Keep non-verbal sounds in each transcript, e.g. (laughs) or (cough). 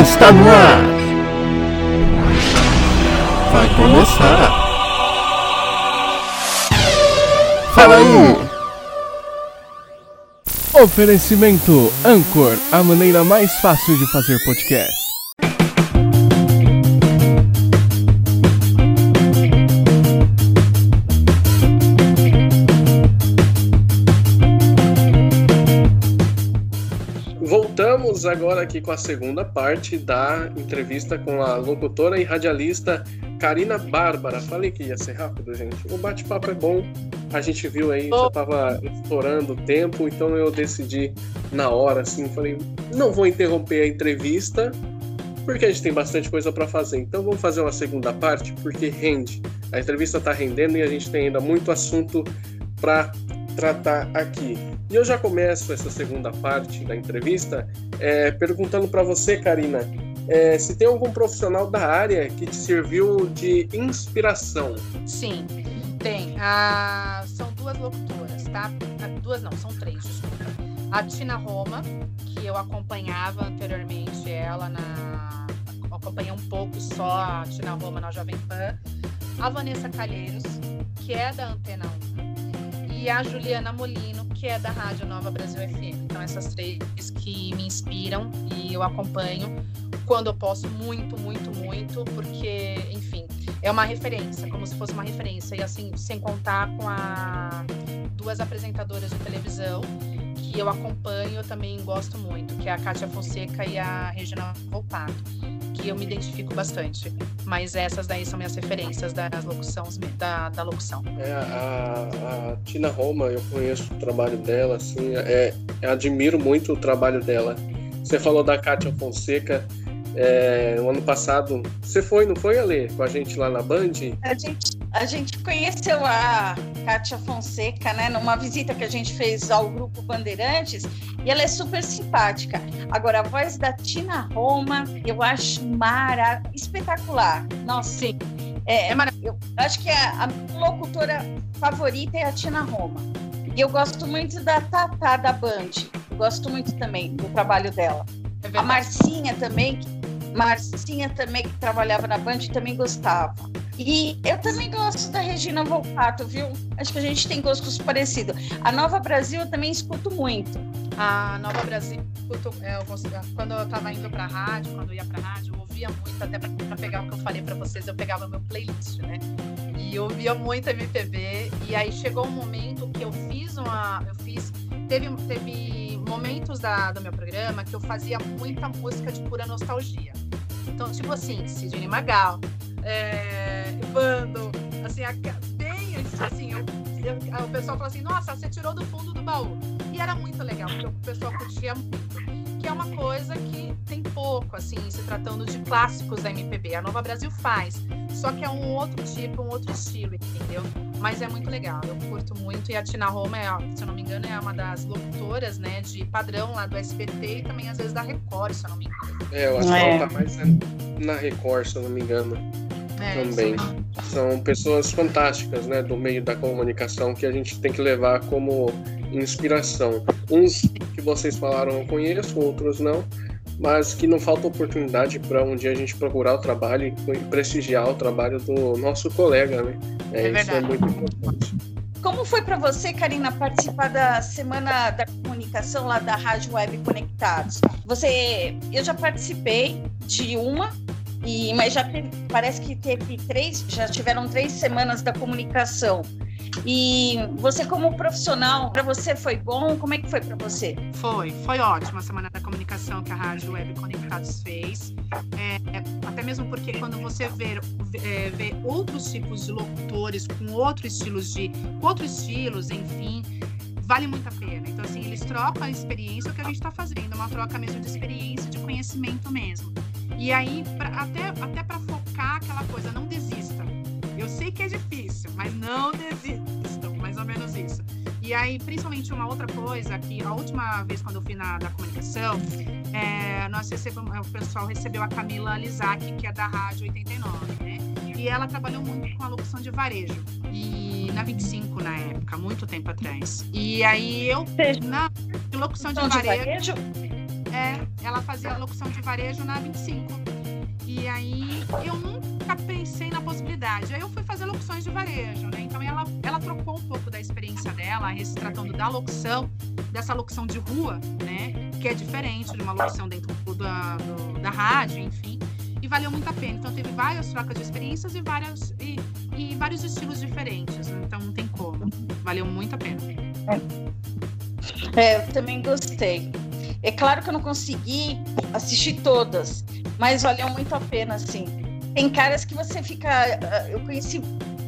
está no ar. Vai começar. Fala aí. Oferecimento Anchor, a maneira mais fácil de fazer podcast. Agora aqui com a segunda parte da entrevista com a locutora e radialista Karina Bárbara. Falei que ia ser rápido, gente. O bate-papo é bom. A gente viu aí, já tava estourando o tempo, então eu decidi na hora, assim, falei, não vou interromper a entrevista, porque a gente tem bastante coisa para fazer. Então vamos fazer uma segunda parte, porque rende. A entrevista tá rendendo e a gente tem ainda muito assunto para tratar aqui. E eu já começo essa segunda parte da entrevista é, perguntando para você, Karina, é, se tem algum profissional da área que te serviu de inspiração. Sim, tem. Ah, são duas locutoras, tá? Ah, Duas não, são três, desculpa. A Tina Roma, que eu acompanhava anteriormente ela na. Acompanhei um pouco só a Tina Roma na Jovem Pan. A Vanessa Calheiros, que é da Antena 1. E a Juliana Molino, que é da Rádio Nova Brasil FM. Então, essas três que me inspiram e eu acompanho quando eu posso, muito, muito, muito, porque, enfim, é uma referência, como se fosse uma referência. E assim, sem contar com a duas apresentadoras de televisão que eu acompanho, eu também gosto muito, que é a Kátia Fonseca e a Regina Volpato, eu me identifico bastante. Mas essas daí são minhas referências das locuções, da, da locução. É, a, a Tina Roma, eu conheço o trabalho dela, assim, é, eu admiro muito o trabalho dela. Você falou da Kátia Fonseca, é, no ano passado, você foi, não foi, Ale, com a gente lá na Band? A gente, a gente conheceu a Kátia Fonseca, né, numa visita que a gente fez ao Grupo Bandeirantes, e ela é super simpática. Agora, a voz da Tina Roma, eu acho mara, espetacular. Nossa, Sim. é, é maravilhoso. Eu acho que a, a minha locutora favorita é a Tina Roma. E eu gosto muito da Tatá da Band. Eu gosto muito também do trabalho dela. É A. Marcinha também, Marcinha também que trabalhava na Band também gostava. E eu também gosto da Regina Volpato, viu? Acho que a gente tem gostos parecidos. A Nova Brasil eu também escuto muito. A Nova Brasil, eu quando eu tava indo pra rádio, quando eu ia pra rádio, eu ouvia muito, até pra pegar o que eu falei pra vocês, eu pegava meu playlist, né? E eu ouvia muito MPB, e aí chegou um momento que eu fiz uma. Eu fiz. Teve, teve momentos da, do meu programa que eu fazia muita música de pura nostalgia. Então, tipo assim, Sidney Magal, é, Bando, assim, a, bem assim, eu, eu- o pessoal fala assim, nossa, você tirou do fundo do baú. E era muito legal, porque o pessoal curtia muito. Que é uma coisa que tem pouco, assim, se tratando de clássicos da MPB. A Nova Brasil faz, só que é um outro tipo, um outro estilo, entendeu? Mas é muito legal, eu curto muito. E a Tina Roma, é, se eu não me engano, é uma das locutoras, né, de padrão lá do SBT e também às vezes da Record, se eu não me engano. É, eu acho que É. ela tá mais na Record, se eu não me engano. É, Também. São pessoas fantásticas, né, do meio da comunicação que a gente tem que levar como inspiração. Uns que vocês falaram eu conheço, outros não, mas que não falta oportunidade para um dia a gente procurar o trabalho e prestigiar o trabalho do nosso colega, né? É isso é muito importante. Como foi para você, Karina, participar da Semana da Comunicação lá da Rádio Web Conectados? Você, eu já participei de uma, e, mas já teve- parece que teve três, já tiveram três semanas da comunicação. E você, como profissional, para você foi bom? Como é que foi para você? Foi, foi ótimo a Semana da Comunicação que a Rádio Web Conectados fez. É, é, até mesmo porque quando você vê, é, vê outros tipos de locutores com outros estilos de. outros estilos, enfim, vale muito a pena. Então, assim, eles trocam a experiência, o que a gente está fazendo, uma troca mesmo de experiência, de conhecimento mesmo. E aí, pra- até, até para focar aquela coisa, não desista. Eu sei que é difícil, mas não desistam, mais ou menos isso. E aí, principalmente uma outra coisa, que a última vez quando eu fui na da comunicação, é, nós recebemos, o pessoal recebeu a Camila Lizac, que é da Rádio 89, né? E ela trabalhou muito com a locução de varejo. E na 25 na época, muito tempo atrás. E aí eu, na locução de varejo? É, ela fazia locução de varejo na 25. E aí eu nunca pensei na possibilidade. Aí eu fui fazer locuções de varejo, né? Então ela, ela trocou um pouco da experiência dela, se tratando da locução, dessa locução de rua, né? Que é diferente de uma locução dentro da, do, da rádio, enfim. E valeu muito a pena. Então teve várias trocas de experiências e, várias, e, e vários estilos diferentes. Então não tem como. Valeu muito a pena. É, eu também gostei. É claro que eu não consegui assistir todas, mas valeu muito a pena, assim. Tem caras que você fica. Ah, eu conheci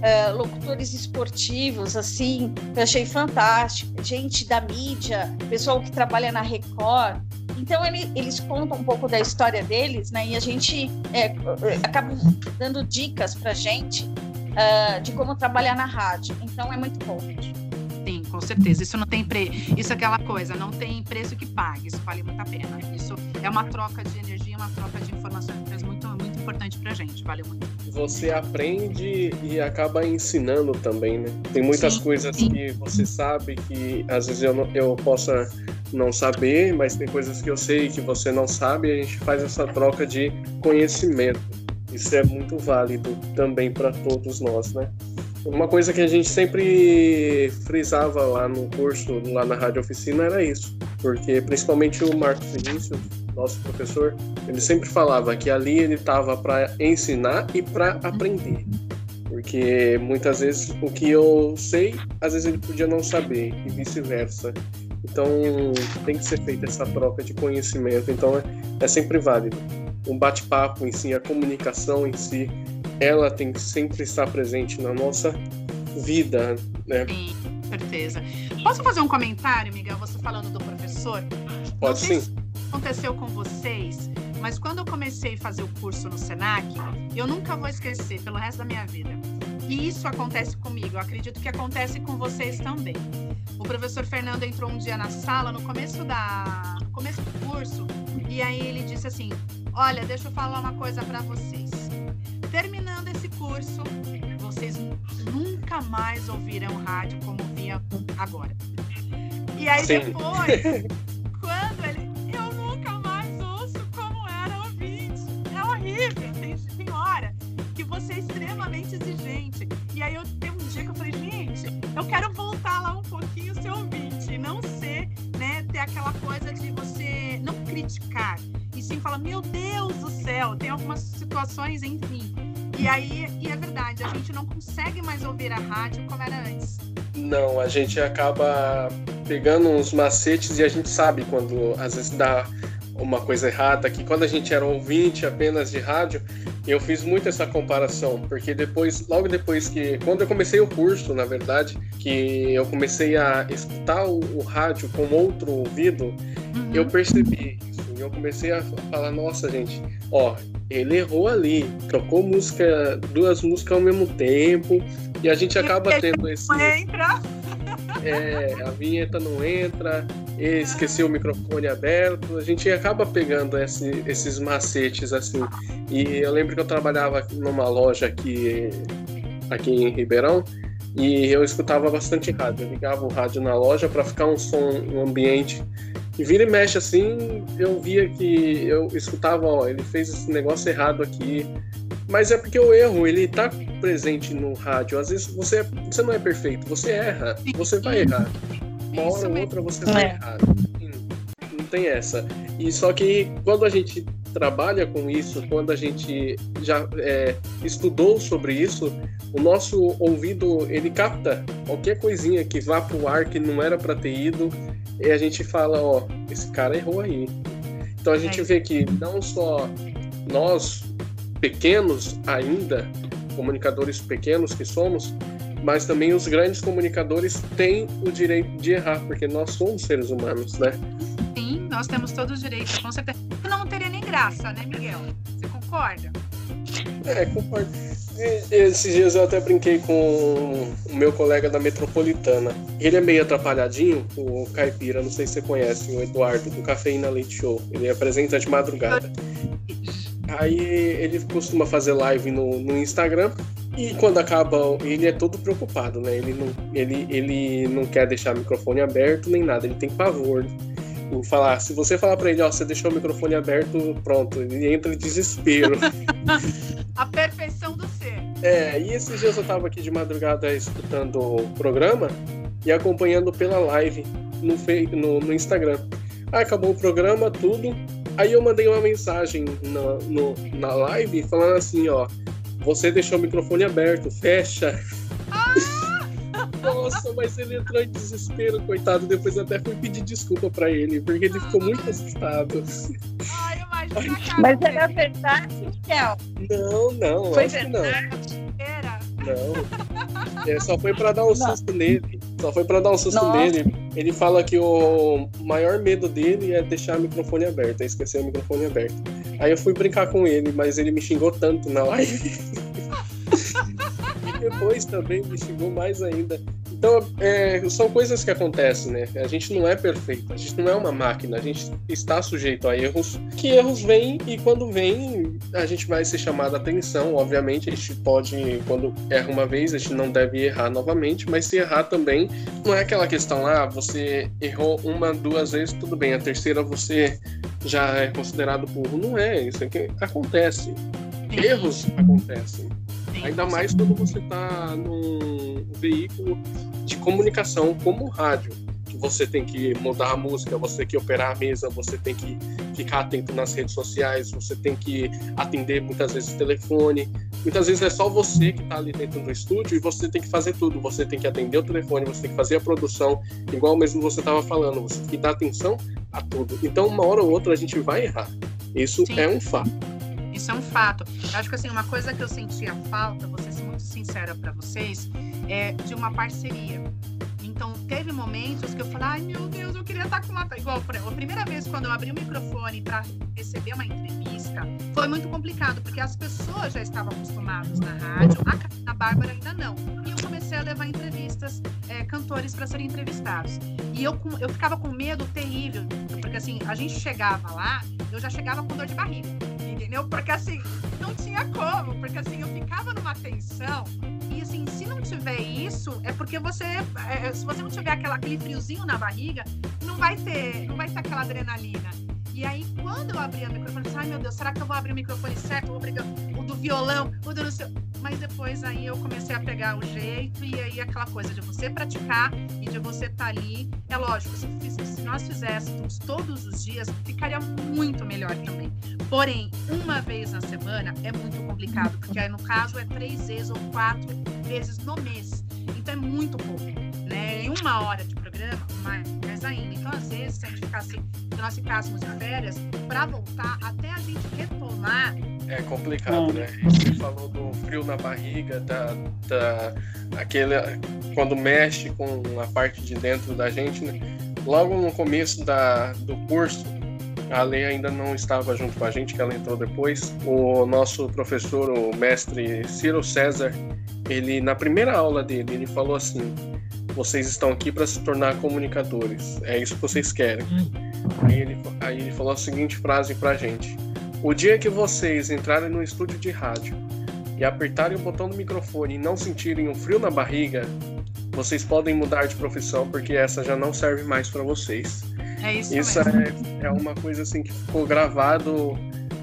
uh, locutores esportivos, assim, eu achei fantástico. Gente da mídia, pessoal que trabalha na Record. Então, ele, eles contam um pouco da história deles, né? E a gente é, acaba dando dicas pra gente uh, de como trabalhar na rádio. Então, é muito bom. Sim, com certeza. Isso não tem pre... Isso é aquela coisa, não tem preço que pague. Isso vale muito a pena. Isso é uma troca de energia, uma troca de informações muito, muito importante pra gente. Valeu muito. Você aprende e acaba ensinando também, né? Tem muitas sim, coisas sim. que você sabe que às vezes eu, não, eu possa não saber, mas tem coisas que eu sei que você não sabe e a gente faz essa troca de conhecimento. Isso é muito válido também para todos nós, né? Uma coisa que a gente sempre frisava lá no curso, lá na Rádio Oficina, era isso. Porque principalmente o Marcos Vinícius, nosso professor, ele sempre falava que ali ele estava para ensinar e para aprender. Porque muitas vezes o que eu sei, às vezes ele podia não saber, e vice-versa. Então tem que ser feita essa troca de conhecimento. Então é, é sempre válido. Um bate-papo em si, a comunicação em si, ela tem que sempre estar presente na nossa vida, né? Sim, certeza. Posso fazer um comentário, Miguel? Você falando do professor? Pode sim. Se aconteceu com vocês, mas quando eu comecei a fazer o curso no Senac, eu nunca vou esquecer pelo resto da minha vida. E isso acontece comigo, eu acredito que acontece com vocês também. O professor Fernando entrou um dia na sala no começo da no começo do curso e aí ele disse assim: "Olha, deixa eu falar uma coisa para vocês terminando esse curso, vocês nunca mais ouvirão rádio como via agora. E aí Sim. depois, (laughs) quando ele. Eu nunca mais ouço como era ouvinte. É horrível. Tem, tem hora que você é extremamente exigente. E aí eu tenho um dia que eu falei, gente, eu quero voltar lá um pouquinho ser ouvinte. Não ser, né, ter aquela coisa de você não criticar. E sim falar, meu Deus do céu, tem algumas situações, enfim e aí, e é verdade, a gente não consegue mais ouvir a rádio como era antes. Não, a gente acaba pegando uns macetes e a gente sabe quando às vezes dá uma coisa errada, que quando a gente era ouvinte apenas de rádio, eu fiz muito essa comparação, porque depois, logo depois que, quando eu comecei o curso, na verdade, que eu comecei a escutar o, o rádio com outro ouvido, uhum. eu percebi isso. E eu comecei a falar, nossa, gente, ó, ele errou ali, trocou música, duas músicas ao mesmo tempo, e a gente acaba tendo esse. Entra. É, a vinheta não entra, esqueceu o microfone aberto, a gente acaba pegando esse, esses macetes assim. E eu lembro que eu trabalhava numa loja aqui, aqui em Ribeirão, e eu escutava bastante rádio. Eu ligava o rádio na loja para ficar um som, um ambiente e vira e mexe assim, eu via que eu escutava, ó, ele fez esse negócio errado aqui. Mas é porque o erro, ele tá presente no rádio. Às vezes você, você não é perfeito, você erra, você vai errar. Uma hora ou outra você vai é. errar. Não tem essa. E só que quando a gente trabalha com isso, quando a gente já é, estudou sobre isso, o nosso ouvido ele capta qualquer coisinha que vá pro ar que não era para ter ido e a gente fala, ó, esse cara errou aí. Então a gente é. vê que não só nós, pequenos ainda, comunicadores pequenos que somos, mas também os grandes comunicadores têm o direito de errar, porque nós somos seres humanos, né? Sim, nós temos todos os direitos, com certeza. Não teria nem graça, né, Miguel? Você concorda? É, concordo. Esses dias eu até brinquei com o meu colega da Metropolitana. Ele é meio atrapalhadinho, o Caipira, não sei se você conhece, o Eduardo, do Cafeína Leite Show. Ele apresenta de madrugada. Aí ele costuma fazer live no, no Instagram e quando acaba, ele é todo preocupado, né? Ele não, ele, ele não quer deixar o microfone aberto nem nada, ele tem pavor. em falar. Se você falar para ele, ó, você deixou o microfone aberto, pronto, ele entra em desespero. (laughs) a perfeição do ser. É, e esses dias eu tava aqui de madrugada escutando o programa e acompanhando pela live no, no, no Instagram. Aí acabou o programa, tudo. Aí eu mandei uma mensagem na, no, na live falando assim, ó, você deixou o microfone aberto, fecha. Ah! (laughs) Nossa, mas ele entrou em desespero, coitado. Depois eu até fui pedir desculpa pra ele, porque ele ficou muito assustado. Ai, imagina Mas era verdade, Miguel? Não, não, Foi acho verdade? que não. Era. Não. É, só foi pra dar um não. susto nele. Só foi pra dar um susto Nossa. nele. Ele fala que o maior medo dele é deixar o microfone aberto, é esquecer o microfone aberto. Aí eu fui brincar com ele, mas ele me xingou tanto na live. (laughs) e depois também me xingou mais ainda. Então, é, são coisas que acontecem, né? A gente não é perfeito, a gente não é uma máquina, a gente está sujeito a erros, que erros vêm e quando vêm, a gente vai ser chamado a atenção. Obviamente, a gente pode, quando erra uma vez, a gente não deve errar novamente, mas se errar também, não é aquela questão, ah, você errou uma, duas vezes, tudo bem, a terceira você já é considerado burro. Não é, isso é que acontece. Erros acontecem. Ainda mais quando você está num veículo de comunicação como o rádio, que você tem que mudar a música, você tem que operar a mesa, você tem que ficar atento nas redes sociais, você tem que atender muitas vezes o telefone. Muitas vezes é só você que está ali dentro do estúdio e você tem que fazer tudo. Você tem que atender o telefone, você tem que fazer a produção, igual mesmo você estava falando, você tem que dar atenção a tudo. Então, uma hora ou outra a gente vai errar. Isso Sim. é um fato. Isso é um fato. Eu acho que assim, uma coisa que eu sentia falta, vou ser muito sincera para vocês, é de uma parceria. Então, teve momentos que eu falei, ai meu Deus, eu queria estar com uma. Igual, a primeira vez quando eu abri o microfone para receber uma entrevista, foi muito complicado, porque as pessoas já estavam acostumadas na rádio, a, a Bárbara ainda não. E eu comecei a levar entrevistas, é, cantores para serem entrevistados. E eu, eu ficava com medo terrível, porque assim, a gente chegava lá, eu já chegava com dor de barriga entendeu? Porque assim, não tinha como, porque assim, eu ficava numa tensão. E assim, se não tiver isso, é porque você, é, se você não tiver aquela, aquele friozinho na barriga, não vai ter, não vai ter aquela adrenalina. E aí, quando eu abri o microfone, eu disse, ai meu Deus, será que eu vou abrir o microfone certo? Vou o do violão, o do não sei. Mas depois aí eu comecei a pegar o jeito, e aí aquela coisa de você praticar e de você estar tá ali. É lógico, se, se nós fizéssemos todos os dias, ficaria muito melhor também. Porém, uma vez na semana é muito complicado, porque aí no caso é três vezes ou quatro vezes no mês. Então é muito pouco, né? Em uma hora de programa, mais ainda. Então, às vezes, se a gente ficasse, se nós ficássemos de férias, para voltar até a gente retomar. É complicado, né? Você falou do frio na barriga, da, da aquele quando mexe com a parte de dentro da gente, né? Logo no começo da, do curso, a Lei ainda não estava junto com a gente, que ela entrou depois. O nosso professor, o mestre Ciro César, ele na primeira aula dele, ele falou assim: vocês estão aqui para se tornar comunicadores. É isso que vocês querem. Aí ele, aí ele falou a seguinte frase pra gente: O dia que vocês entrarem no estúdio de rádio e apertarem o botão do microfone e não sentirem um frio na barriga, vocês podem mudar de profissão porque essa já não serve mais para vocês. É isso, isso é, é, uma coisa assim que ficou gravado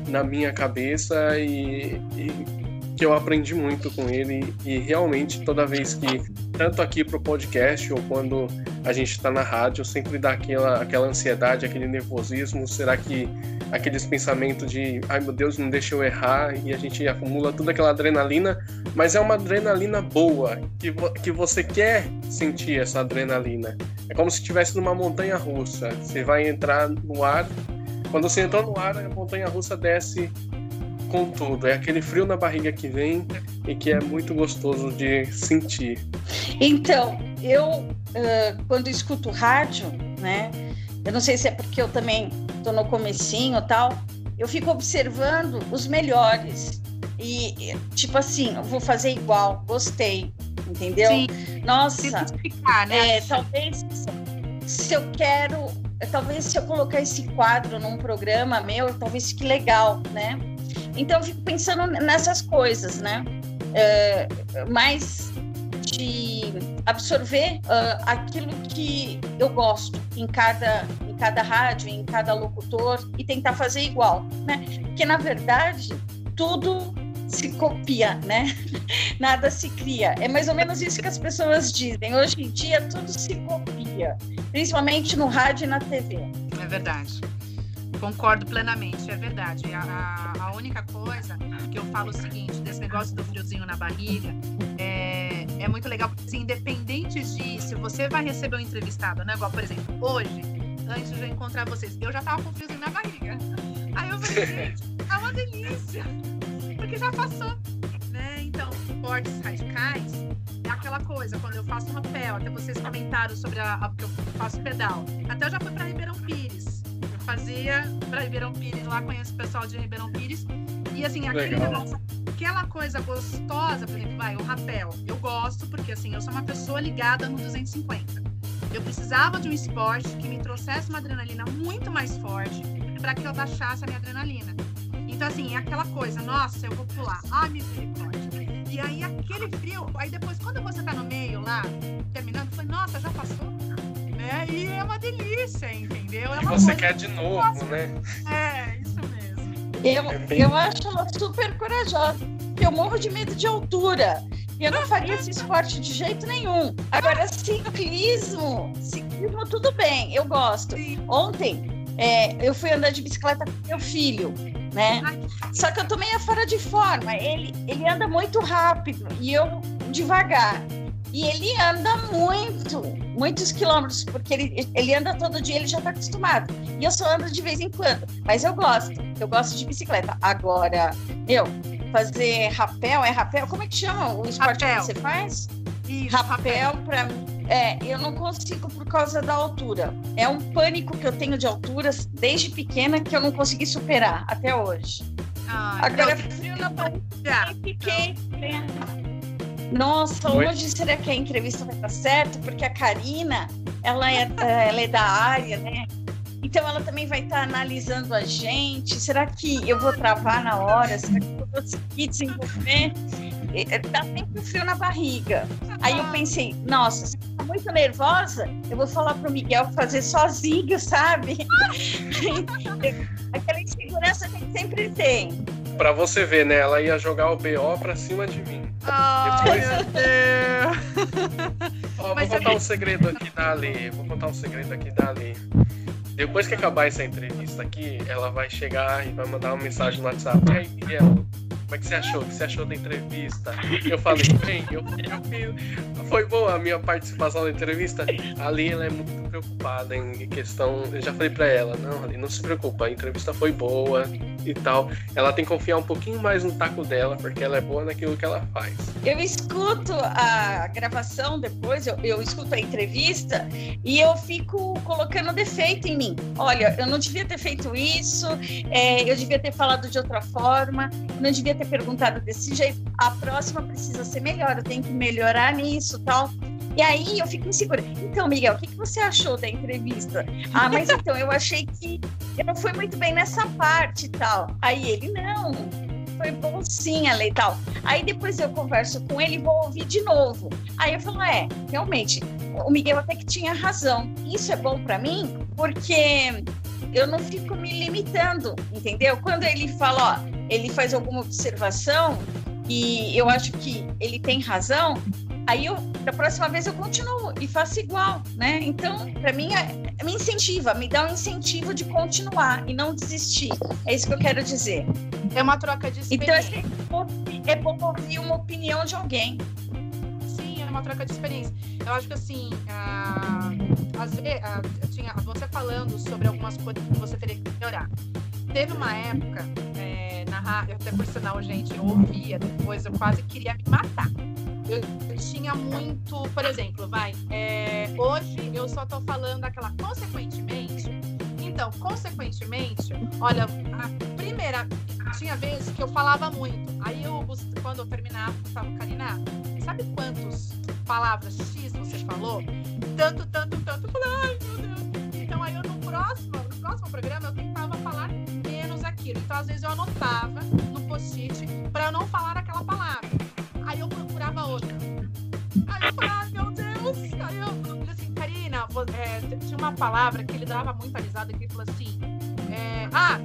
na minha cabeça e, e que eu aprendi muito com ele e realmente toda vez que tanto aqui pro podcast ou quando a gente está na rádio sempre dá aquela aquela ansiedade aquele nervosismo. Será que aqueles pensamentos de ai meu Deus não deixa eu errar e a gente acumula toda aquela adrenalina. Mas é uma adrenalina boa que, que você quer sentir essa adrenalina. É como se estivesse numa montanha russa. Você vai entrar no ar. Quando você entrou no ar a montanha russa desce com tudo. É aquele frio na barriga que vem e que é muito gostoso de sentir. Então, eu, uh, quando escuto rádio, né? Eu não sei se é porque eu também estou no comecinho tal, eu fico observando os melhores. E, tipo assim, eu vou fazer igual, gostei, entendeu? Sim. Nossa, né? é, talvez se eu quero, talvez se eu colocar esse quadro num programa meu, talvez fique legal, né? Então, eu fico pensando nessas coisas, né? É, mais de absorver uh, aquilo que eu gosto em cada, em cada rádio, em cada locutor e tentar fazer igual, né? Porque na verdade tudo se copia, né? (laughs) Nada se cria. É mais ou menos isso que as pessoas dizem. Hoje em dia tudo se copia, principalmente no rádio e na TV. É verdade. Concordo plenamente, é verdade. A, a, única coisa que eu falo é o seguinte, desse negócio do friozinho na barriga, é, é muito legal, porque assim, independente de se você vai receber um entrevistado, né? Igual, por exemplo, hoje, antes de eu encontrar vocês, eu já tava com friozinho na barriga. Aí eu falei, gente, é uma delícia, porque já passou, né? Então, esportes radicais é aquela coisa, quando eu faço rapel, até vocês comentaram sobre a, a que eu faço pedal. Até eu já fui para Ribeirão Pires fazia para Ribeirão Pires, lá conheço o pessoal de Ribeirão Pires. E assim, aquele negócio, aquela coisa gostosa, por exemplo, vai, o rapel. Eu gosto porque assim, eu sou uma pessoa ligada no 250. Eu precisava de um esporte que me trouxesse uma adrenalina muito mais forte para que eu baixasse a minha adrenalina. Então, assim, é aquela coisa, nossa, eu vou pular. Ah, misericórdia. E aí, aquele frio, aí depois, quando você tá no meio lá, terminando, foi, nossa, já passou? Né? E é uma delícia, entendeu? É e você quer de novo, né? É, isso mesmo. Eu, é bem... eu acho ela super corajosa. Eu morro de medo de altura. Eu não faria esse esporte de jeito nenhum. Agora, ciclismo, ciclismo tudo bem, eu gosto. Ontem é, eu fui andar de bicicleta com meu filho, né? Só que eu tô meio fora de forma. Ele, ele anda muito rápido e eu devagar. E ele anda muito, muitos quilômetros, porque ele, ele anda todo dia, ele já está acostumado. E eu só ando de vez em quando, mas eu gosto, eu gosto de bicicleta. Agora, meu, fazer rapel, é rapel? Como é que chama o esporte rapel. que você faz? Isso, rapel, rapel. para mim. É, eu não consigo por causa da altura. É um pânico que eu tenho de alturas desde pequena que eu não consegui superar até hoje. Ah, Agora, então... frio na fiquei. Nossa, Oi? hoje será que a entrevista vai estar certo? Porque a Karina, ela é, ela é da área, né? Então ela também vai estar analisando a gente. Será que eu vou travar na hora? Será que eu vou conseguir desenvolver? Dá sempre frio na barriga. Aí eu pensei, nossa, se eu muito nervosa, eu vou falar pro Miguel fazer sozinho, sabe? (laughs) Aquela insegurança que sempre tem. Pra você ver, né? Ela ia jogar o BO pra cima de mim. Oh, Depois... meu Deus! Ó, vou contar um segredo aqui da Ali. Vou contar um segredo aqui da Ali. Depois que acabar essa entrevista aqui, ela vai chegar e vai mandar uma mensagem no WhatsApp. E aí, Miguel, como é que você achou? O que você achou da entrevista? Eu falei, bem, eu, eu, foi boa a minha participação na entrevista. Ali ela é muito preocupada em questão. Eu já falei para ela, não, não se preocupa, a entrevista foi boa e tal. Ela tem que confiar um pouquinho mais no taco dela, porque ela é boa naquilo que ela faz. Eu escuto a gravação depois, eu, eu escuto a entrevista e eu fico colocando defeito em mim. Olha, eu não devia ter feito isso, é, eu devia ter falado de outra forma, não devia ter perguntado desse jeito. A próxima precisa ser melhor, eu tenho que melhorar nisso, tal. E aí eu fico insegura. Então, Miguel, o que, que você achou da entrevista? Ah, mas então eu achei que eu não fui muito bem nessa parte e tal. Aí ele, não, foi bom sim, Ale e tal. Aí depois eu converso com ele e vou ouvir de novo. Aí eu falo, é, realmente, o Miguel até que tinha razão. Isso é bom para mim porque eu não fico me limitando, entendeu? Quando ele fala, ó, ele faz alguma observação e eu acho que ele tem razão, aí eu, da próxima vez eu continuo e faço igual, né? Então, para mim, é, me incentiva, me dá um incentivo de continuar e não desistir. É isso que eu quero dizer. É uma troca de experiência. Então, é bom ouvir uma opinião de alguém. Sim, é uma troca de experiência. Eu acho que assim, às vezes, ah, tinha você falando sobre algumas coisas que você teria que melhorar. Teve uma época é, rádio, até por sinal, gente, eu ouvia depois, eu quase queria me matar. Eu, eu tinha muito, por exemplo, vai, é, hoje eu só tô falando aquela consequentemente. Então, consequentemente, olha, a primeira, tinha vezes que eu falava muito. Aí eu, quando eu terminava, eu falava, Karina, sabe quantas palavras X você falou? Tanto, tanto, tanto. Eu falei, ai meu Deus. Então aí eu no próximo, no próximo programa eu menos aquilo. Então às vezes eu anotava no post-it para eu não falar aquela palavra. Aí eu procurava outra. Aí eu falei, ai meu Deus. Aí eu assim, Karina, é, tinha uma palavra que ele dava muita risada, que ele falou assim: é, Ah,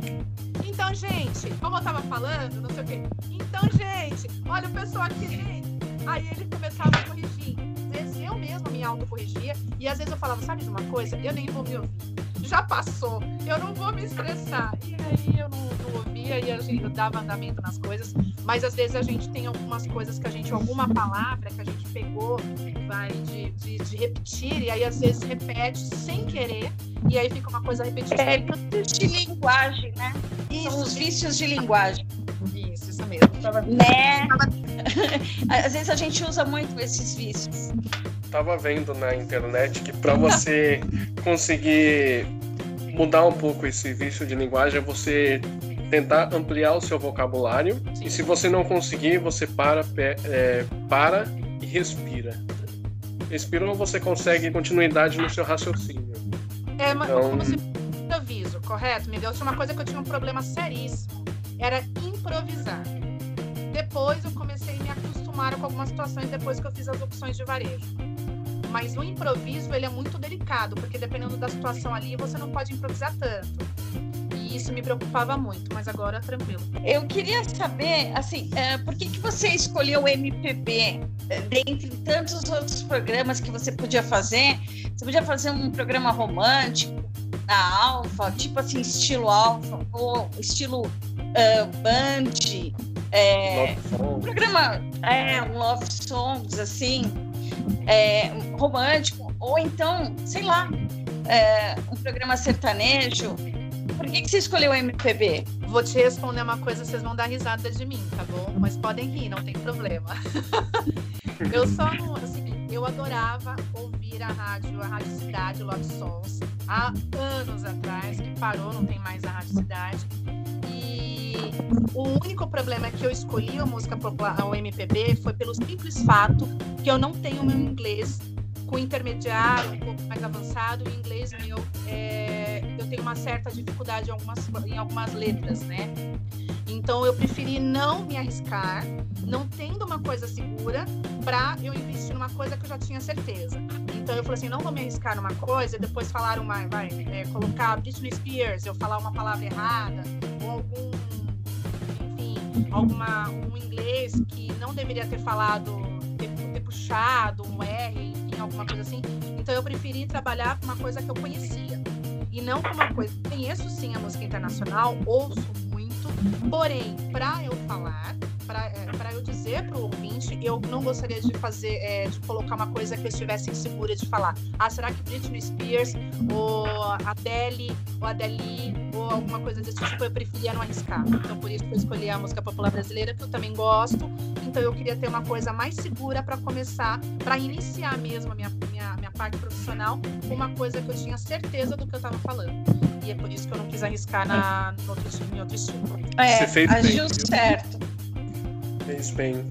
então, gente, como eu tava falando, não sei o quê. Então, gente, olha o pessoal aqui. Aí ele começava a corrigir. Às vezes eu mesma me autocorrigia e às vezes eu falava, sabe de uma coisa? Eu nem vou me ouvir. Já passou, eu não vou me estressar. E aí eu não, não ouvia e a gente dava andamento nas coisas. Mas às vezes a gente tem algumas coisas que a gente, alguma palavra que a gente pegou, vai de, de, de repetir, e aí às vezes repete sem querer, e aí fica uma coisa repetitiva. É, de linguagem, né? Isso. São os vícios de linguagem. Isso, isso mesmo. Né? (laughs) Às vezes a gente usa muito esses vícios. Tava vendo na internet que para você conseguir mudar um pouco esse vício de linguagem é você tentar ampliar o seu vocabulário. Sim. E se você não conseguir, você para, é, para e respira. Respirou, você consegue continuidade no seu raciocínio. É, mas então... como se improviso, correto? Me deu uma coisa que eu tinha um problema seríssimo. Era improvisar. Depois eu comecei a me acostumar com algumas situações depois que eu fiz as opções de varejo. Mas o improviso, ele é muito delicado, porque dependendo da situação ali, você não pode improvisar tanto isso me preocupava muito, mas agora tranquilo. Eu queria saber, assim, é, por que, que você escolheu o MPB é, dentre tantos outros programas que você podia fazer? Você podia fazer um programa romântico na Alfa, tipo assim, estilo Alfa, ou estilo uh, Band, é, um programa, é, um Love Songs, assim, é, romântico, ou então, sei lá, é, um programa sertanejo por que, que você escolheu o MPB? Vou te responder uma coisa, vocês vão dar risada de mim, tá bom? Mas podem rir, não tem problema. (laughs) eu só, assim, eu adorava ouvir a rádio, a Rádio Cidade Love Sons, há anos atrás, que parou, não tem mais a Rádio Cidade. E o único problema é que eu escolhi a música popular, o MPB, foi pelo simples fato que eu não tenho meu inglês com intermediário, um pouco mais avançado, o inglês meu, é, eu tenho uma certa dificuldade em algumas, em algumas letras, né? Então eu preferi não me arriscar, não tendo uma coisa segura, para eu investir numa coisa que eu já tinha certeza. Então eu falei assim, não vou me arriscar numa coisa e depois falar uma, vai, é, colocar Britney Spears, eu falar uma palavra errada, ou algum, alguma, um inglês que não deveria ter falado, ter, ter puxado um R, alguma coisa assim. Então eu preferi trabalhar com uma coisa que eu conhecia. E não com uma coisa. Conheço sim a música internacional, ouço muito, porém, para eu falar, para é, eu dizer para o ouvinte, eu não gostaria de fazer, é, de colocar uma coisa que eu estivesse insegura de falar. Ah, será que Britney Spears, ou Adele, ou Adele, ou alguma coisa desse tipo, eu preferia não arriscar. Então, por isso que eu escolhi a música popular brasileira, que eu também gosto. Então, eu queria ter uma coisa mais segura para começar, para iniciar mesmo a minha, minha, minha parte profissional, com uma coisa que eu tinha certeza do que eu estava falando. E é por isso que eu não quis arriscar na, no outro, em outro estilo. É, Você fez agiu certo. Fez bem.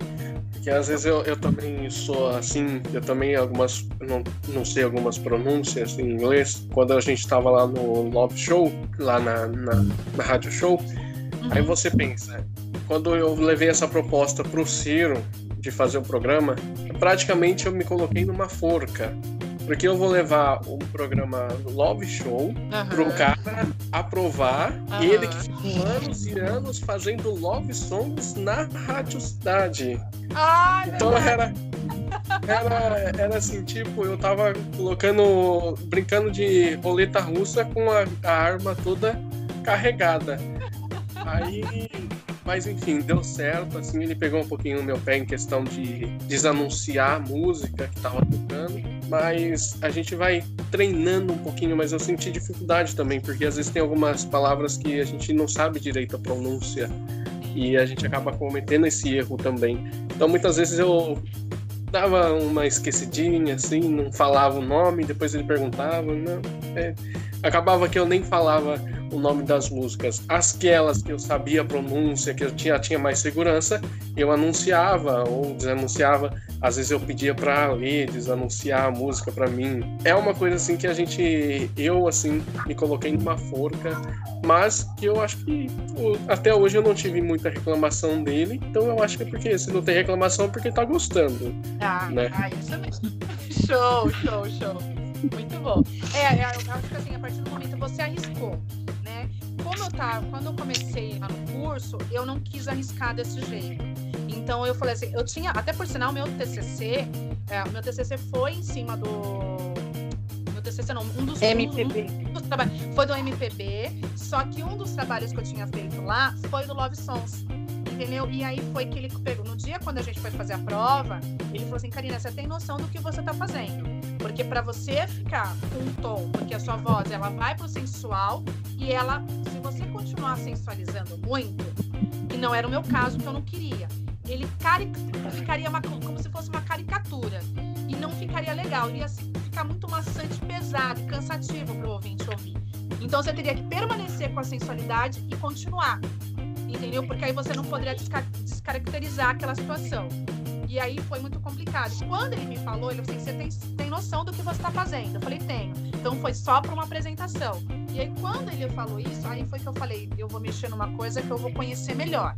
Porque às vezes eu, eu também sou assim, eu também algumas, não, não sei algumas pronúncias em inglês. Quando a gente estava lá no Love Show, lá na, na, na Rádio Show, uhum. aí você pensa, quando eu levei essa proposta pro Ciro de fazer o programa, praticamente eu me coloquei numa forca. Porque eu vou levar um programa Love Show uhum. pro cara aprovar. Uhum. Ele que ficou anos e anos fazendo Love Songs na Rádio Cidade. Ai, então era. Era, era assim, tipo, eu tava colocando. brincando de roleta russa com a, a arma toda carregada. Aí mas enfim, deu certo. Assim, ele pegou um pouquinho no meu pé em questão de desanunciar a música que estava tocando. Mas a gente vai treinando um pouquinho, mas eu senti dificuldade também, porque às vezes tem algumas palavras que a gente não sabe direito a pronúncia e a gente acaba cometendo esse erro também. Então muitas vezes eu dava uma esquecidinha, assim, não falava o nome, depois ele perguntava, não, é, acabava que eu nem falava o nome das músicas. Aquelas que eu sabia a pronúncia, que eu tinha, tinha mais segurança, eu anunciava ou desanunciava. Às vezes eu pedia para ler, desanunciar a música para mim. É uma coisa assim que a gente, eu assim, me coloquei numa forca, mas que eu acho que até hoje eu não tive muita reclamação dele. Então eu acho que é porque se não tem reclamação é porque tá gostando. Ah, né? ah isso mesmo. (laughs) show, show, show. Muito bom. É, é, eu acho que assim, a partir do momento você arriscou? Como eu tava, quando eu comecei lá no curso, eu não quis arriscar desse jeito. Então eu falei assim, eu tinha, até por sinal, meu TCC, é, meu TCC foi em cima do meu TCC não, um dos MPB. Um, um dos trabalhos foi do MPB, só que um dos trabalhos que eu tinha feito lá foi do Love Songs entendeu? E aí foi que ele pegou. No dia quando a gente foi fazer a prova, ele falou assim: Karina, você tem noção do que você tá fazendo? Porque para você ficar com um tom, porque a sua voz ela vai pro sensual e ela, se você continuar sensualizando muito, e não era o meu caso, que eu não queria, ele cari ficaria uma, como se fosse uma caricatura e não ficaria legal, ia ficar muito maçante, pesado, cansativo pro ouvinte ouvir. Então você teria que permanecer com a sensualidade e continuar entendeu? Porque aí você não poderia descaracterizar aquela situação. E aí foi muito complicado. Quando ele me falou, ele falou assim: você tem, tem noção do que você está fazendo? Eu falei: tenho. Então foi só para uma apresentação. E aí, quando ele falou isso, aí foi que eu falei: eu vou mexer numa coisa que eu vou conhecer melhor.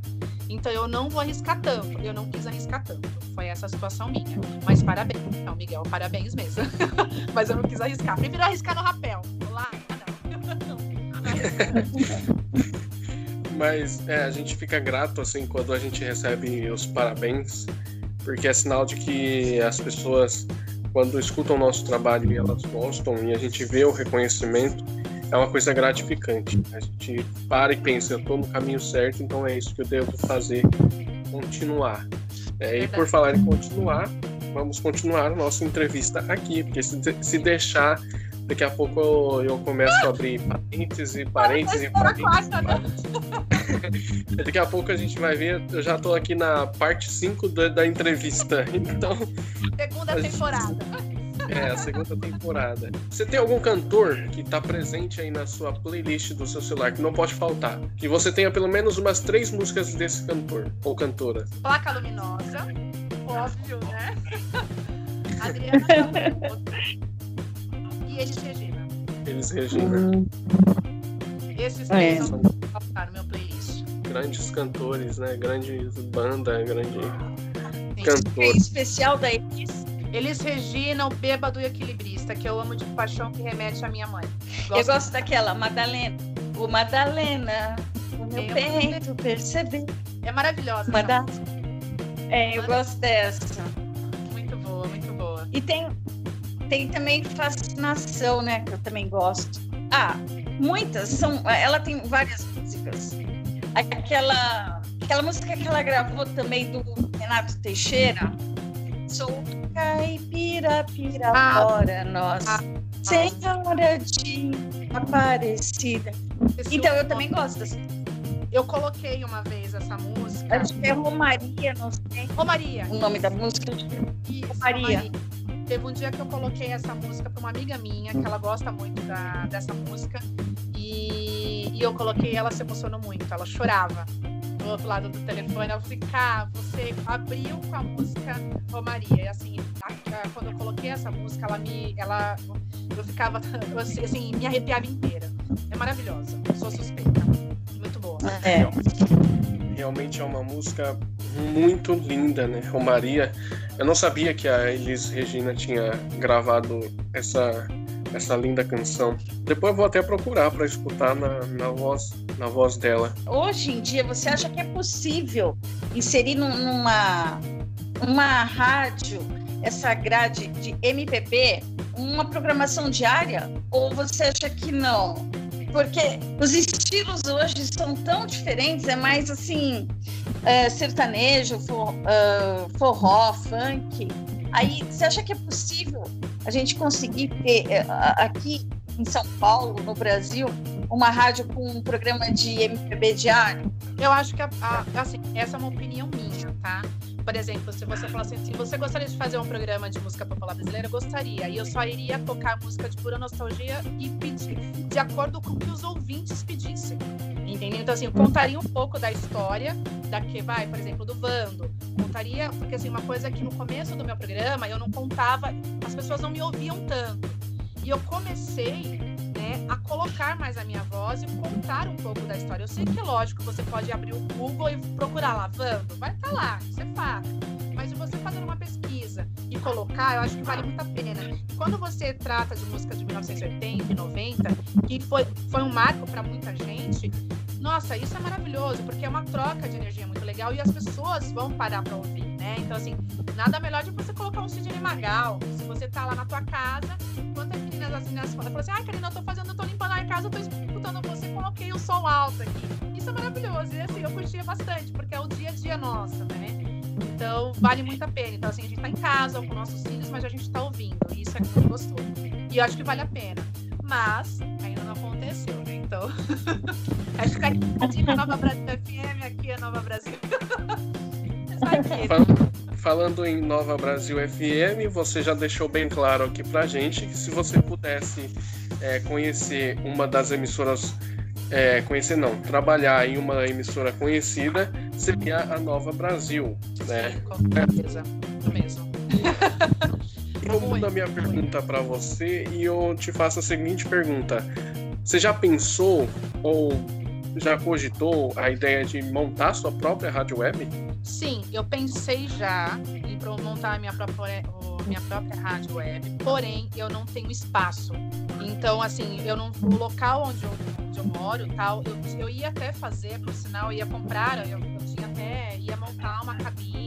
Então eu não vou arriscar tanto. Eu não quis arriscar tanto. Foi essa a situação minha. Mas parabéns. Não, Miguel, parabéns mesmo. (laughs) Mas eu não quis arriscar. Prefiro arriscar no rapel. Lá, não. (laughs) Mas é, a gente fica grato assim quando a gente recebe os parabéns, porque é sinal de que as pessoas, quando escutam o nosso trabalho e elas gostam e a gente vê o reconhecimento, é uma coisa gratificante. A gente para e pensa, eu estou no caminho certo, então é isso que eu devo fazer, continuar. É, e por falar em continuar, vamos continuar a nossa entrevista aqui, porque se, se deixar Daqui a pouco eu, eu começo a abrir parênteses, parênteses, parênteses. parênteses. (laughs) Daqui a pouco a gente vai ver. Eu já tô aqui na parte 5 da, da entrevista. (laughs) Então. Segunda temporada. É, a segunda temporada. Você tem algum cantor que está presente aí na sua playlist do seu celular que não pode faltar? Que você tenha pelo menos umas três músicas desse cantor ou cantora? Placa Luminosa, óbvio, né? (laughs) Adriana e Elis Regina. Elis Regina. Esses três é. são no meu playlist. Grandes cantores, né? Grandes banda, grande cantor. especial da Elis. Elis Regina, o bêbado e equilibrista, que eu amo de paixão, que remete à minha mãe. Gosto eu gosto daquela, Madalena. O Madalena, o meu eu peito, perceber. É maravilhosa. Mada... É, eu gosto dessa. Muito boa, muito boa. E tem, tem também fascinação, né? Que eu também gosto. Ah, muitas são. Ela tem várias músicas. Aquela, aquela música que ela gravou também do Renato Teixeira. Sou caipira, pira ah, fora, nossa. Ah, Senhora de Aparecida. Então, eu também gosto dessa eu coloquei uma vez essa música. Acho que é Romaria, não sei. Romaria. O nome da música? Isso, Romaria. Romaria. Teve um dia que eu coloquei essa música para uma amiga minha, que ela gosta muito da, dessa música, e, e eu coloquei ela se emocionou muito, ela chorava do outro lado do telefone. Eu falei, cá, você abriu com a música Romaria. E assim, a, quando eu coloquei essa música, ela me. Ela, eu ficava, assim, me arrepiava inteira. É maravilhosa. Sou suspeita. Muito boa. É. Realmente é uma música muito linda, né? Romaria. Eu não sabia que a Elis Regina tinha gravado essa essa linda canção. Depois vou até procurar para escutar na, na, voz, na voz dela. Hoje em dia, você acha que é possível inserir numa uma rádio essa grade de MPB, uma programação diária? Ou você acha que não? Porque os estilos hoje são tão diferentes, é mais assim, é, sertanejo, for, uh, forró, funk. Aí, você acha que é possível a gente conseguir ter é, aqui em São Paulo, no Brasil, uma rádio com um programa de MPB diário? Eu acho que, a, a, assim, essa é uma opinião minha, tá? Por exemplo, se você falasse assim, você gostaria de fazer um programa de música popular brasileira? Eu gostaria. E eu só iria tocar música de pura nostalgia e pedir de acordo com o que os ouvintes pedissem. Entendeu? Então, assim, contaria um pouco da história da que vai, por exemplo, do Vando. Contaria, porque assim, uma coisa que no começo do meu programa eu não contava, as pessoas não me ouviam tanto. E eu comecei né, a colocar mais a minha voz e contar um pouco da história. Eu sei que é lógico, você pode abrir o Google e procurar lá, Vando, vai estar tá lá, isso é fato. Mas você fazer uma pesquisa e colocar, eu acho que vale muito a pena. Quando você trata de música de 1980 e 90, que foi, foi um marco para muita gente, nossa, isso é maravilhoso, porque é uma troca de energia muito legal e as pessoas vão parar para ouvir, né? Então, assim, nada melhor de você colocar um Sidney Magal. Se você tá lá na tua casa, quantas meninas as meninas falam, assim, ai, Karina, eu tô fazendo, eu tô limpando a casa, eu tô escutando você, coloquei o som alto aqui. Isso é maravilhoso. E assim, eu curtia bastante, porque é o dia a dia nosso, né? Então, vale muito a pena. Então, assim, a gente tá em casa com nossos filhos, mas a gente tá ouvindo. E isso é muito gostoso. E eu acho que vale a pena. Mas ainda não aconteceu, né? Então, (laughs) acho que aqui a Nova Brasil FM, aqui é Nova Brasil. (laughs) Falando em Nova Brasil FM, você já deixou bem claro aqui pra gente que se você pudesse é, conhecer uma das emissoras é, conhecer não, trabalhar em uma emissora conhecida seria a Nova Brasil, né? Sim, com certeza, mesmo. (laughs) eu mudo a minha pergunta para você e eu te faço a seguinte pergunta: você já pensou ou já cogitou a ideia de montar sua própria rádio web? Sim, eu pensei já em montar a minha própria, minha própria rádio web, porém eu não tenho espaço. Então, assim, eu não, o local onde eu, onde eu moro, tal, eu, eu ia até fazer, por sinal, eu ia comprar, eu, eu tinha até, ia montar uma cabine,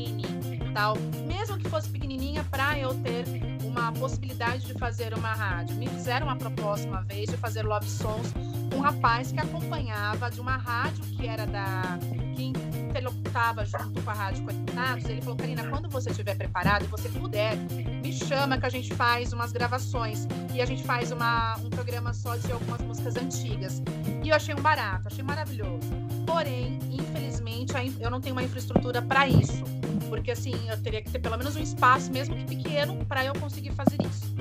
mesmo que fosse pequenininha, para eu ter uma possibilidade de fazer uma rádio. Me fizeram uma proposta uma vez de fazer love songs com um rapaz que acompanhava de uma rádio que era da que interlocutava junto com a Rádio Conectados. Ele falou, Karina, quando você estiver preparado e você puder, me chama que a gente faz umas gravações e a gente faz uma, um programa só de algumas músicas antigas. E eu achei um barato, achei maravilhoso. Porém, infelizmente, eu não tenho uma infraestrutura para isso. Porque assim, eu teria que ter pelo menos um espaço, mesmo que pequeno, para eu conseguir fazer isso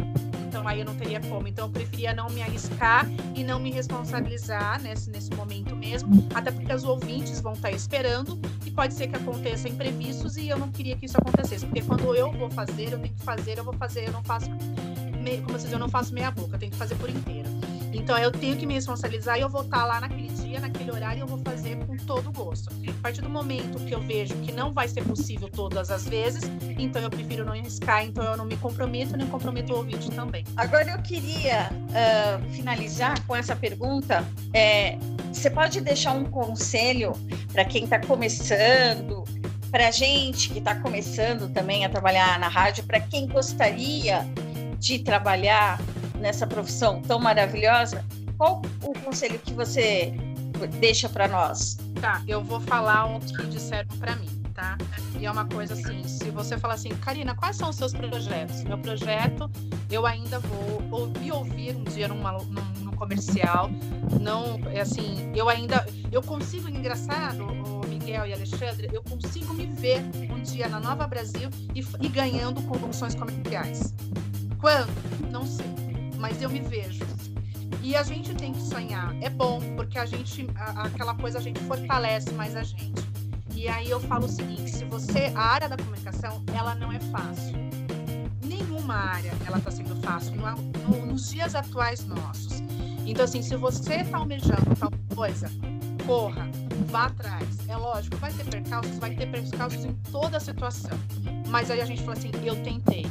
então aí eu não teria como. Então eu preferia não me arriscar e não me responsabilizar nesse, nesse momento mesmo, até porque os ouvintes vão estar esperando e pode ser que aconteça imprevistos e eu não queria que isso acontecesse, porque quando eu vou fazer, eu tenho que fazer, eu vou fazer, eu não faço, como vocês eu não faço meia boca, eu tenho que fazer por inteiro. Então eu tenho que me responsabilizar e eu vou estar lá naquele dia, naquele horário, e eu vou fazer com todo gosto. A partir do momento que eu vejo que não vai ser possível todas as vezes, então eu prefiro não arriscar, então eu não me comprometo, nem comprometo o ouvinte também. Agora eu queria uh, finalizar com essa pergunta. É, você pode deixar um conselho para quem está começando, para gente que está começando também a trabalhar na rádio, para quem gostaria de trabalhar nessa profissão tão maravilhosa, qual o conselho que você deixa para nós? Tá, eu vou falar o que disseram para mim, tá? E é uma coisa assim, se você falar assim, Karina, quais são os seus projetos? Meu projeto, eu ainda vou ouvir ouvir um dia numa, num, num comercial, não, é assim, eu ainda, eu consigo, engraçado, Miguel e Alexandre, eu consigo me ver um dia na Nova Brasil e, e ganhando convulsões comerciais. Quando? Não sei mas eu me vejo. E a gente tem que sonhar. É bom, porque a gente, a, aquela coisa, a gente fortalece mais a gente. E aí eu falo o seguinte: se você, a área da comunicação, ela não é fácil. Nenhuma área ela está sendo fácil no, no, nos dias atuais nossos. Então, assim, se você está almejando tal coisa, corra, vá atrás. É lógico, vai ter percalços, vai ter percalços em toda a situação. Mas aí a gente fala assim, eu tentei.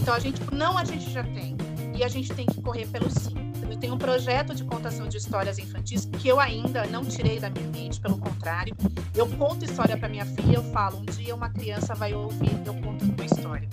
Então a gente, não a gente já tem e a gente tem que correr pelo sim. Eu tenho um projeto de contação de histórias infantis que eu ainda não tirei da minha mente, pelo contrário. Eu conto história para minha filha, eu falo, um dia uma criança vai ouvir eu conto uma história.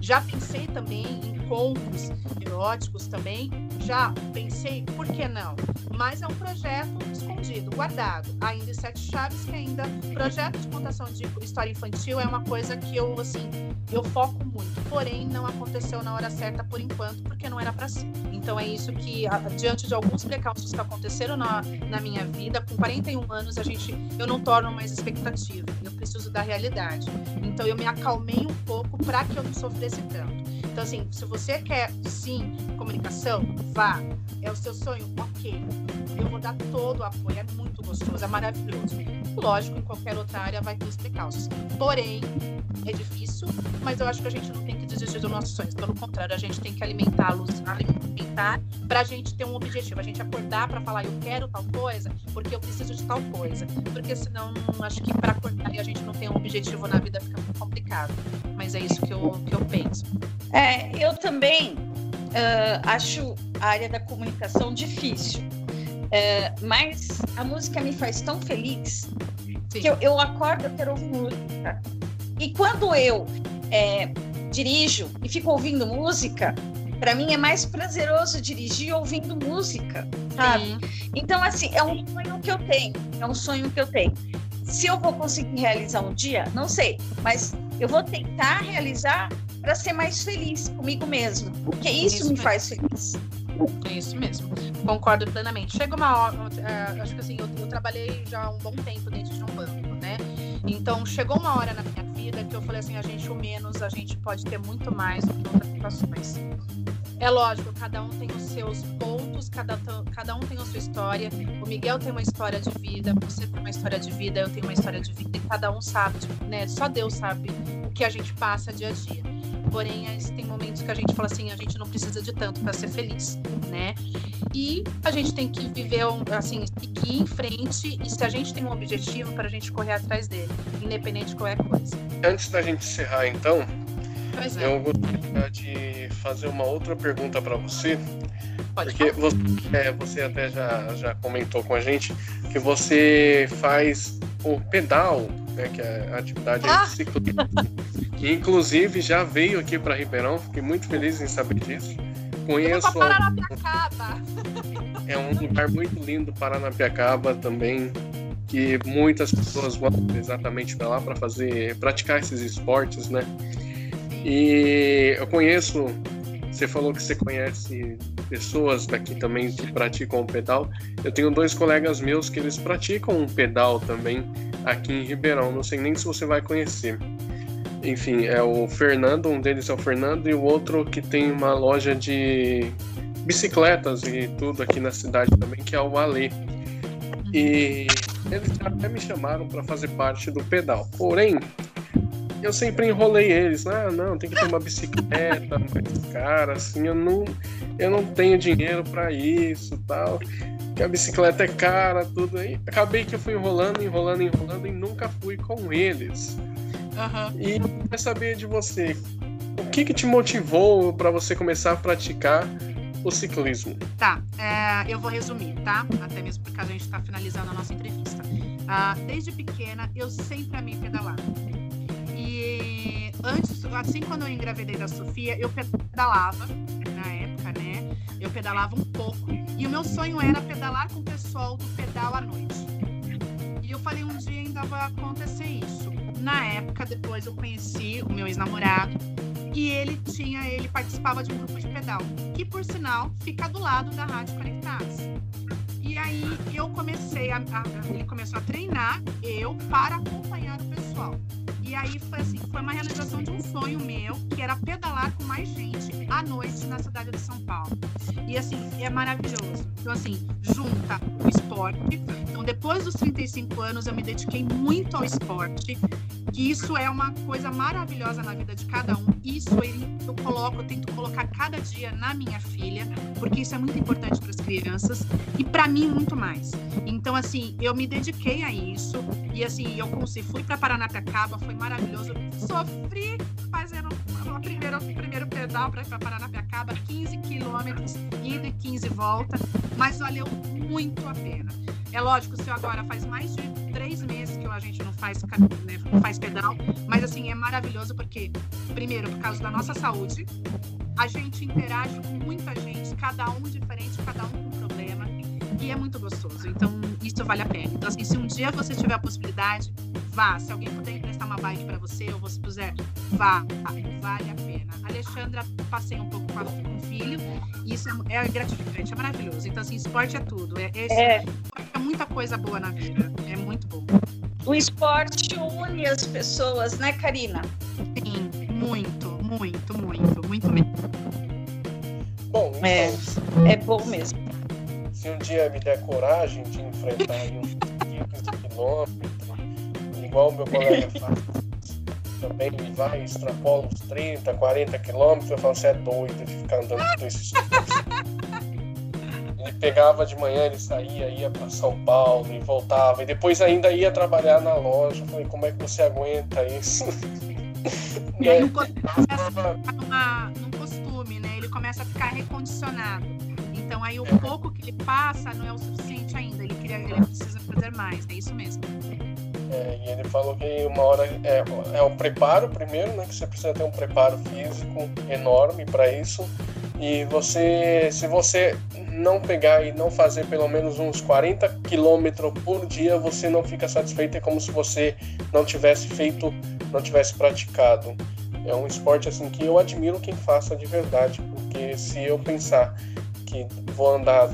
Já pensei também em contos eróticos também, já pensei, por que não? Mas é um projeto escondido, guardado, ainda em sete chaves que ainda projeto de contação de história infantil é uma coisa que eu assim, eu foco muito, porém não aconteceu na hora certa por enquanto, porque não era para ser. Então é isso que diante de alguns precalços que aconteceram na, na minha vida, com 41 anos a gente eu não torno mais expectativa, eu preciso da realidade. Então eu me acalmei um pouco para que eu não sofresse tanto. Então, assim, se você quer sim comunicação, vá. É o seu sonho? Ok. Eu vou dar todo o apoio, é muito gostoso, é maravilhoso. Lógico, em qualquer outra área vai ter os precalços. Porém, é difícil, mas eu acho que a gente não tem que desistir dos nossos sonhos. Pelo contrário, a gente tem que alimentá-los, alimentar para a gente ter um objetivo. A gente acordar para falar, eu quero tal coisa, porque eu preciso de tal coisa. Porque senão, acho que para acordar e a gente não tem um objetivo na vida fica muito complicado. Mas é isso que eu, que eu penso. É, eu também uh, acho a área da comunicação difícil. Uh, mas a música me faz tão feliz Sim. que eu, eu acordo, eu quero ouvir música. E quando eu é, dirijo e fico ouvindo música, para mim é mais prazeroso dirigir ouvindo música, sabe? Sim. Então, assim, é um sonho que eu tenho, é um sonho que eu tenho. Se eu vou conseguir realizar um dia, não sei, mas eu vou tentar realizar para ser mais feliz comigo mesmo, porque isso, isso me faz feliz. É isso mesmo, concordo plenamente. Chega uma hora, uh, acho que assim, eu, eu, trabalhei já um bom tempo dentro de um banco, né? Então chegou uma hora na minha vida que eu falei assim, a gente o menos, a gente pode ter muito mais do que outras situações. É lógico, cada um tem os seus pontos, cada, cada um tem a sua história. O Miguel tem uma história de vida, você tem uma história de vida, eu tenho uma história de vida, e cada um sabe, né? Só Deus sabe o que a gente passa dia a dia. Porém, tem momentos que a gente fala assim, a gente não precisa de tanto para ser feliz, né? E a gente tem que viver, assim, seguir em frente e se a gente tem um objetivo para a gente correr atrás dele, independente de qualquer coisa. Antes da gente encerrar, então, é. eu gostaria de fazer uma outra pergunta para você. Pode porque você, é, você, até já, já comentou com a gente que você faz o pedal, né, que é a atividade ah. de ciclismo. que inclusive já veio aqui para Ribeirão, fiquei muito feliz em saber disso. Conheço. É um lugar muito lindo, Paranapiacaba também, que muitas pessoas vão exatamente para lá para fazer, praticar esses esportes, né? E eu conheço, você falou que você conhece pessoas daqui também que praticam o pedal. Eu tenho dois colegas meus que eles praticam um pedal também aqui em Ribeirão. Não sei nem se você vai conhecer. Enfim, é o Fernando, um deles é o Fernando, e o outro que tem uma loja de bicicletas e tudo aqui na cidade também, que é o Ale. E eles até me chamaram para fazer parte do pedal. Porém, eu sempre enrolei eles. Ah, não, tem que ter uma bicicleta mais cara, assim, eu não, eu não tenho dinheiro para isso tal. Que a bicicleta é cara, tudo aí. Acabei que eu fui enrolando, enrolando, enrolando e nunca fui com eles. Uhum. E eu queria saber de você, o que, que te motivou para você começar a praticar o ciclismo? Tá, é, eu vou resumir, tá? Até mesmo porque a gente está finalizando a nossa entrevista. Uh, desde pequena, eu sempre amei pedalar. E antes, assim, quando eu engravidei da Sofia, eu pedalava? Eu pedalava um pouco. E o meu sonho era pedalar com o pessoal do pedal à noite. E eu falei, um dia ainda vai acontecer isso. Na época, depois eu conheci o meu ex-namorado e ele tinha, ele participava de um grupo de pedal, que por sinal fica do lado da Rádio Conectados. E aí eu comecei a, a, ele começou a treinar eu para acompanhar o pessoal. E aí foi assim, foi uma realização de um sonho meu, que era pedalar com mais gente à noite na cidade de São Paulo. E assim, é maravilhoso. Então assim, junta o esporte. Então depois dos 35 anos eu me dediquei muito ao esporte, que isso é uma coisa maravilhosa na vida de cada um. Isso eu coloco, eu tento colocar cada dia na minha filha, porque isso é muito importante para as crianças e para mim muito mais. Então assim, eu me dediquei a isso e assim, eu consegui, fui para Paranapiacaba, foi maravilhoso. Sofri fazendo o primeiro, primeiro pedal para Paranapiacaba, 15 quilômetros, ida e 15 volta, mas valeu muito a pena. É lógico, se agora faz mais de três meses que a gente não faz, né, não faz pedal, mas assim, é maravilhoso porque, primeiro, por causa da nossa saúde, a gente interage com muita gente, cada um diferente, cada um com e é muito gostoso. Então, isso vale a pena. Então, assim, se um dia você tiver a possibilidade, vá. Se alguém puder emprestar uma bike para você, ou você puser, vá. Vale a pena. Alexandra, passei um pouco com, o filho, e isso é, é, gratificante, é maravilhoso. Então, assim, esporte é tudo. É, é, é muita coisa boa na vida. É muito bom. O esporte une as pessoas, né, Karina? Sim, muito, muito, muito, muito mesmo. Bom, é, é, é bom mesmo se um dia me der coragem de enfrentar uns 15 quilômetros, igual meu colega faz. Também ele vai, extrapola uns 30, 40 quilômetros. Eu falo, você é doido de ficar andando com esses Ele pegava de manhã, ele saía, ia para São Paulo e voltava. E depois ainda ia trabalhar na loja. Eu falei, como é que você aguenta isso? E aí, começa a ficar num costume, né? Ele começa a ficar recondicionado. Então aí o pouco que ele passa não é o suficiente ainda. Ele, queria, ele precisa fazer mais. É isso mesmo. É, e ele falou que uma hora é, é o preparo primeiro, né? Que você precisa ter um preparo físico enorme para isso. E você, se você não pegar e não fazer pelo menos uns 40 quilômetros por dia, você não fica satisfeito. É como se você não tivesse feito, não tivesse praticado. É um esporte assim que eu admiro quem faça de verdade, porque se eu pensar que vou andar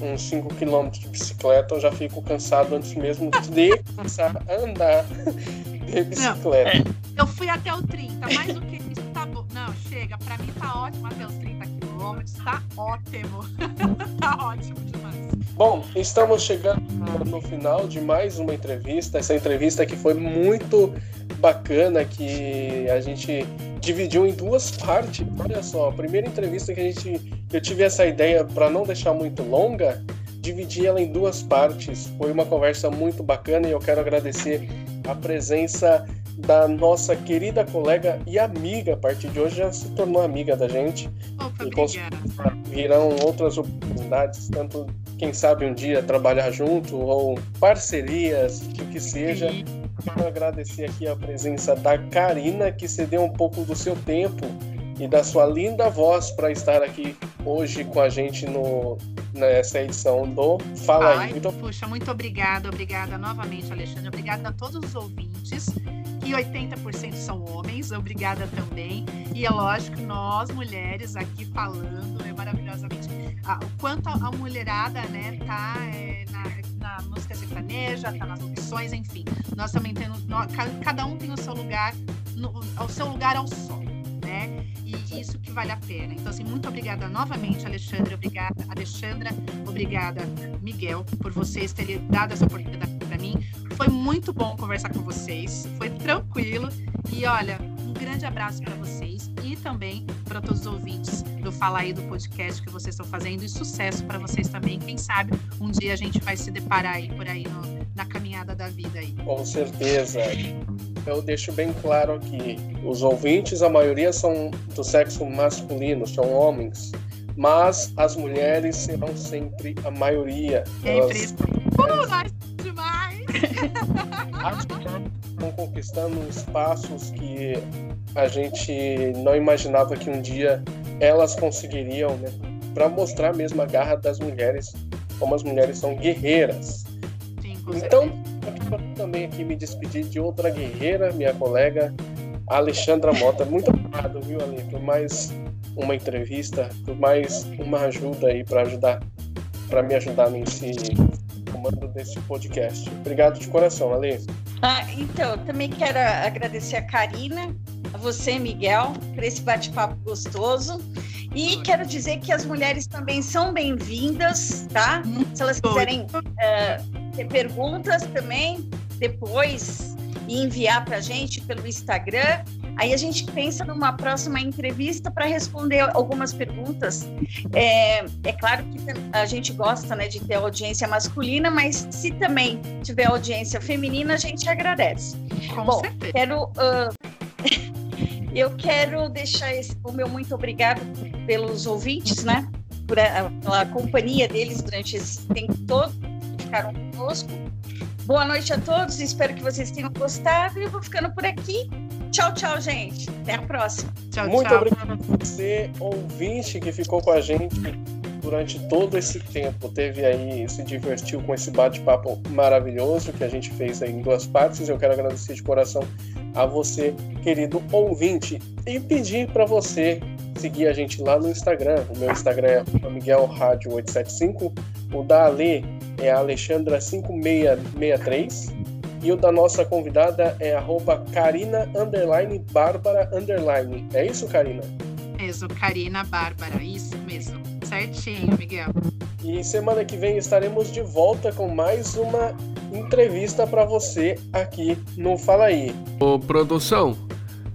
uns 5 km de bicicleta, eu já fico cansado antes mesmo de começar a andar de bicicleta. Não, eu fui até o 30, mais do que isso tá bom. Não, chega, pra mim tá ótimo até os 30 quilômetros, tá ótimo. (laughs) tá ótimo demais. Bom, estamos chegando no final de mais uma entrevista. Essa entrevista que foi muito bacana, que a gente dividiu em duas partes. Olha só, a primeira entrevista que a gente eu tive essa ideia para não deixar muito longa, dividi ela em duas partes. Foi uma conversa muito bacana e eu quero agradecer a presença da nossa querida colega e amiga, a partir de hoje já se tornou amiga da gente. Opa, e virão outras oportunidades, tanto quem sabe um dia trabalhar junto ou parcerias, o que seja. Sim. Quero agradecer aqui a presença da Karina, que cedeu um pouco do seu tempo e da sua linda voz para estar aqui hoje com a gente no, nessa edição do Fala Ai, aí. Então... Puxa, muito obrigada, obrigada novamente, Alexandre. Obrigada a todos os ouvintes, que 80% são homens, obrigada também. E é lógico, nós mulheres aqui falando é maravilhosamente o quanto a, mulherada né, tá é, na, na música sertaneja, tá nas opções, enfim. Nós também temos, nós, cada um tem o seu lugar, no, o seu lugar ao sol, né? E isso que vale a pena. Então, assim, muito obrigada novamente, Alexandre, obrigada, Alexandra, obrigada, Miguel, por vocês terem dado essa oportunidade para mim. Foi muito bom conversar com vocês, foi tranquilo. E olha, um grande abraço para vocês e também para todos os ouvintes do Fala aí do podcast que vocês estão fazendo e sucesso para vocês também. Quem sabe um dia a gente vai se deparar aí por aí no, na caminhada da vida aí. Com certeza. Eu deixo bem claro aqui, os ouvintes, a maioria são do sexo masculino, são homens, mas as mulheres serão sempre a maioria. Sempre. Elas... Uh, demais! (laughs) estão conquistando espaços que a gente não imaginava que um dia elas conseguiriam, né? Para mostrar mesmo a garra das mulheres, como as mulheres são guerreiras. Sim, então, também aqui me despedir de outra guerreira, minha colega Alexandra Mota. Muito obrigado, viu, Ale, por mais uma entrevista, por mais uma ajuda aí para ajudar, para me ajudar nesse comando desse podcast. Obrigado de coração, Ale. Ah, então, também quero agradecer a Karina, a você, Miguel, por esse bate-papo gostoso. E quero dizer que as mulheres também são bem-vindas, tá? Se elas quiserem uh, ter perguntas também, depois enviar para a gente pelo Instagram. Aí a gente pensa numa próxima entrevista para responder algumas perguntas. É, é, claro que a gente gosta né, de ter audiência masculina, mas se também tiver audiência feminina, a gente agradece. Com Bom, certeza. quero. Uh, (laughs) eu quero deixar esse, o meu muito obrigado pelos ouvintes, né? Por a, pela companhia deles durante esse tempo todo que ficaram conosco. Boa noite a todos, espero que vocês tenham gostado e eu vou ficando por aqui. Tchau, tchau, gente. Até a próxima. Tchau, Muito tchau. obrigado a você, ouvinte, que ficou com a gente durante todo esse tempo. Teve aí, se divertiu com esse bate-papo maravilhoso que a gente fez aí em duas partes. Eu quero agradecer de coração a você, querido ouvinte, e pedir para você seguir a gente lá no Instagram. O meu Instagram é Miguel Rádio 875, o da Ale é Alexandra 5663 e o da nossa convidada é arroba Carina underline Bárbara underline. É isso, Karina? Mesmo, Karina Bárbara, isso mesmo. Certinho, Miguel. E semana que vem estaremos de volta com mais uma entrevista para você aqui no Fala Aí. Ô, produção,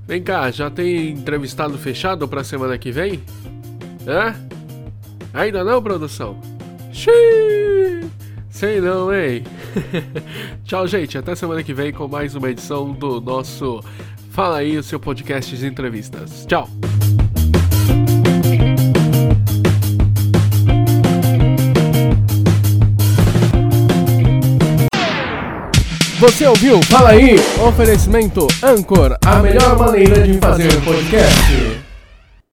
vem cá, já tem entrevistado fechado pra semana que vem? Hã? Ainda não, produção? Xiii, sei não, hein? (laughs) Tchau, gente. Até semana que vem com mais uma edição do nosso Fala aí, o seu podcast de entrevistas. Tchau! Você ouviu? Fala aí! Oferecimento Anchor, a melhor maneira de fazer podcast.